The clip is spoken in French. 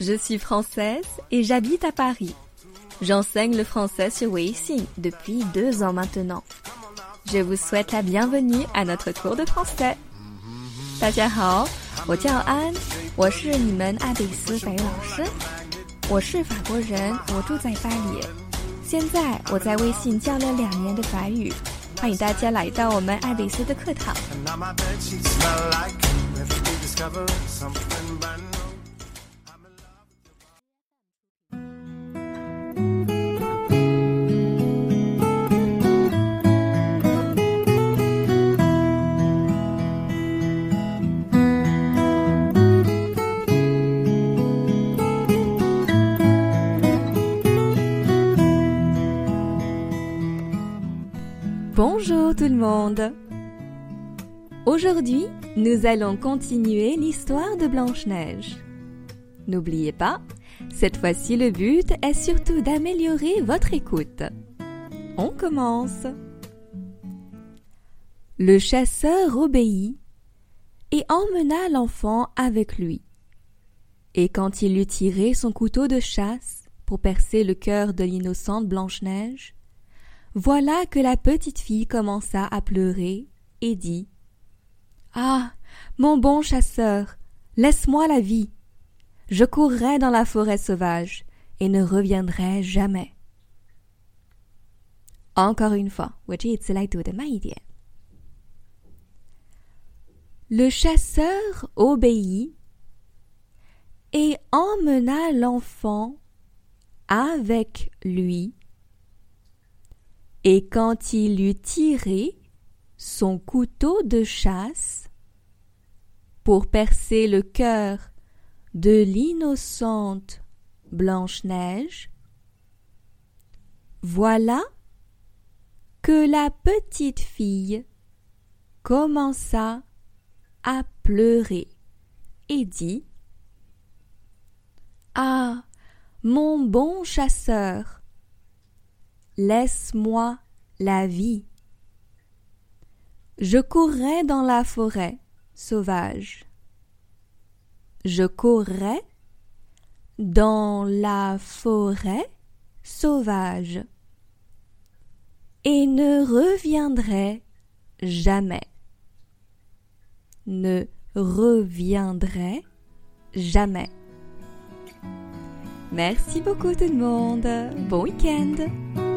Je suis française et j'habite à Paris. J'enseigne le français sur Weixin depuis deux ans maintenant. Je vous souhaite la bienvenue à notre cours de français. 大家好，我叫安，我是你们阿比斯法语老师。我是法国人，我住在巴黎。现在我在微信教了两年的法语。欢迎大家来到我们艾比斯的课堂。Bonjour tout le monde. Aujourd'hui, nous allons continuer l'histoire de Blanche-Neige. N'oubliez pas, cette fois-ci le but est surtout d'améliorer votre écoute. On commence. Le chasseur obéit et emmena l'enfant avec lui. Et quand il eut tiré son couteau de chasse pour percer le cœur de l'innocente Blanche-Neige, voilà que la petite fille commença à pleurer et dit Ah. Mon bon chasseur, laisse-moi la vie. Je courrai dans la forêt sauvage et ne reviendrai jamais. Encore une fois, Le chasseur obéit et emmena l'enfant avec lui et quand il eut tiré son couteau de chasse pour percer le cœur de l'innocente Blanche-Neige, voilà que la petite fille commença à pleurer et dit Ah, mon bon chasseur, Laisse-moi la vie. Je courrais dans la forêt sauvage. Je courrais dans la forêt sauvage et ne reviendrai jamais. Ne reviendrai jamais. Merci beaucoup tout le monde. Bon week-end.